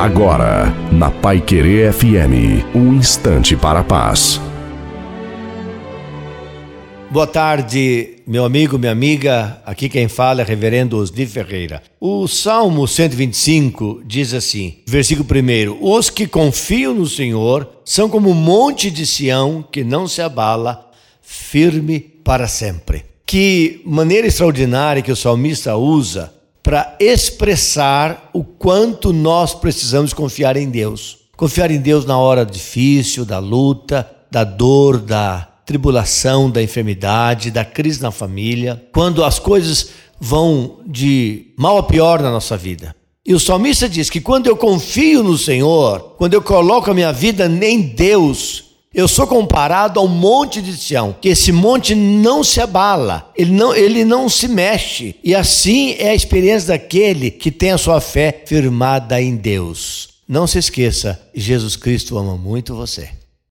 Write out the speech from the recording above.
Agora, na Pai Querer FM, um instante para a paz. Boa tarde, meu amigo, minha amiga. Aqui quem fala é Reverendo Osni Ferreira. O Salmo 125 diz assim, versículo 1: Os que confiam no Senhor são como o monte de Sião que não se abala, firme para sempre. Que maneira extraordinária que o salmista usa para expressar o quanto nós precisamos confiar em Deus. Confiar em Deus na hora difícil, da luta, da dor, da tribulação, da enfermidade, da crise na família, quando as coisas vão de mal a pior na nossa vida. E o salmista diz que quando eu confio no Senhor, quando eu coloco a minha vida em Deus, eu sou comparado ao monte de Sião, que esse monte não se abala, ele não, ele não se mexe. E assim é a experiência daquele que tem a sua fé firmada em Deus. Não se esqueça, Jesus Cristo ama muito você.